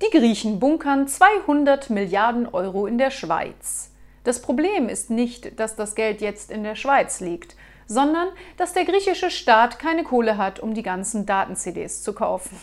Die Griechen bunkern 200 Milliarden Euro in der Schweiz. Das Problem ist nicht, dass das Geld jetzt in der Schweiz liegt, sondern dass der griechische Staat keine Kohle hat, um die ganzen Daten-CDs zu kaufen.